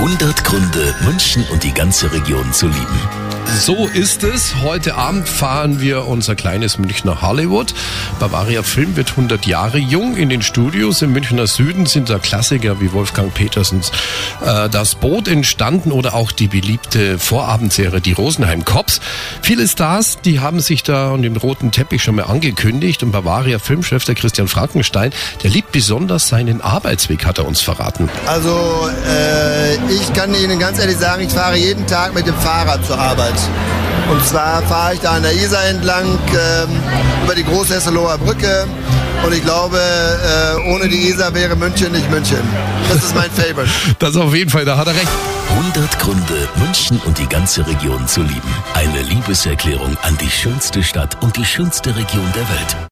100 Gründe, München und die ganze Region zu lieben. So ist es. Heute Abend fahren wir unser kleines Münchner Hollywood. Bavaria Film wird 100 Jahre jung. In den Studios im Münchner Süden sind da Klassiker wie Wolfgang Petersens äh, Das Boot entstanden oder auch die beliebte Vorabendserie Die Rosenheim Cops. Viele Stars, die haben sich da und im roten Teppich schon mal angekündigt. Und Bavaria Filmchef, der Christian Frankenstein, der liebt besonders seinen Arbeitsweg, hat er uns verraten. Also äh, ich kann Ihnen ganz ehrlich sagen, ich fahre jeden Tag mit dem Fahrrad zur Arbeit. Und zwar fahre ich da an der Isar entlang ähm, über die Großhesseloher Brücke. Und ich glaube, äh, ohne die Isar wäre München nicht München. Das ist mein Favorite. Das auf jeden Fall, da hat er recht. 100 Gründe, München und die ganze Region zu lieben. Eine Liebeserklärung an die schönste Stadt und die schönste Region der Welt.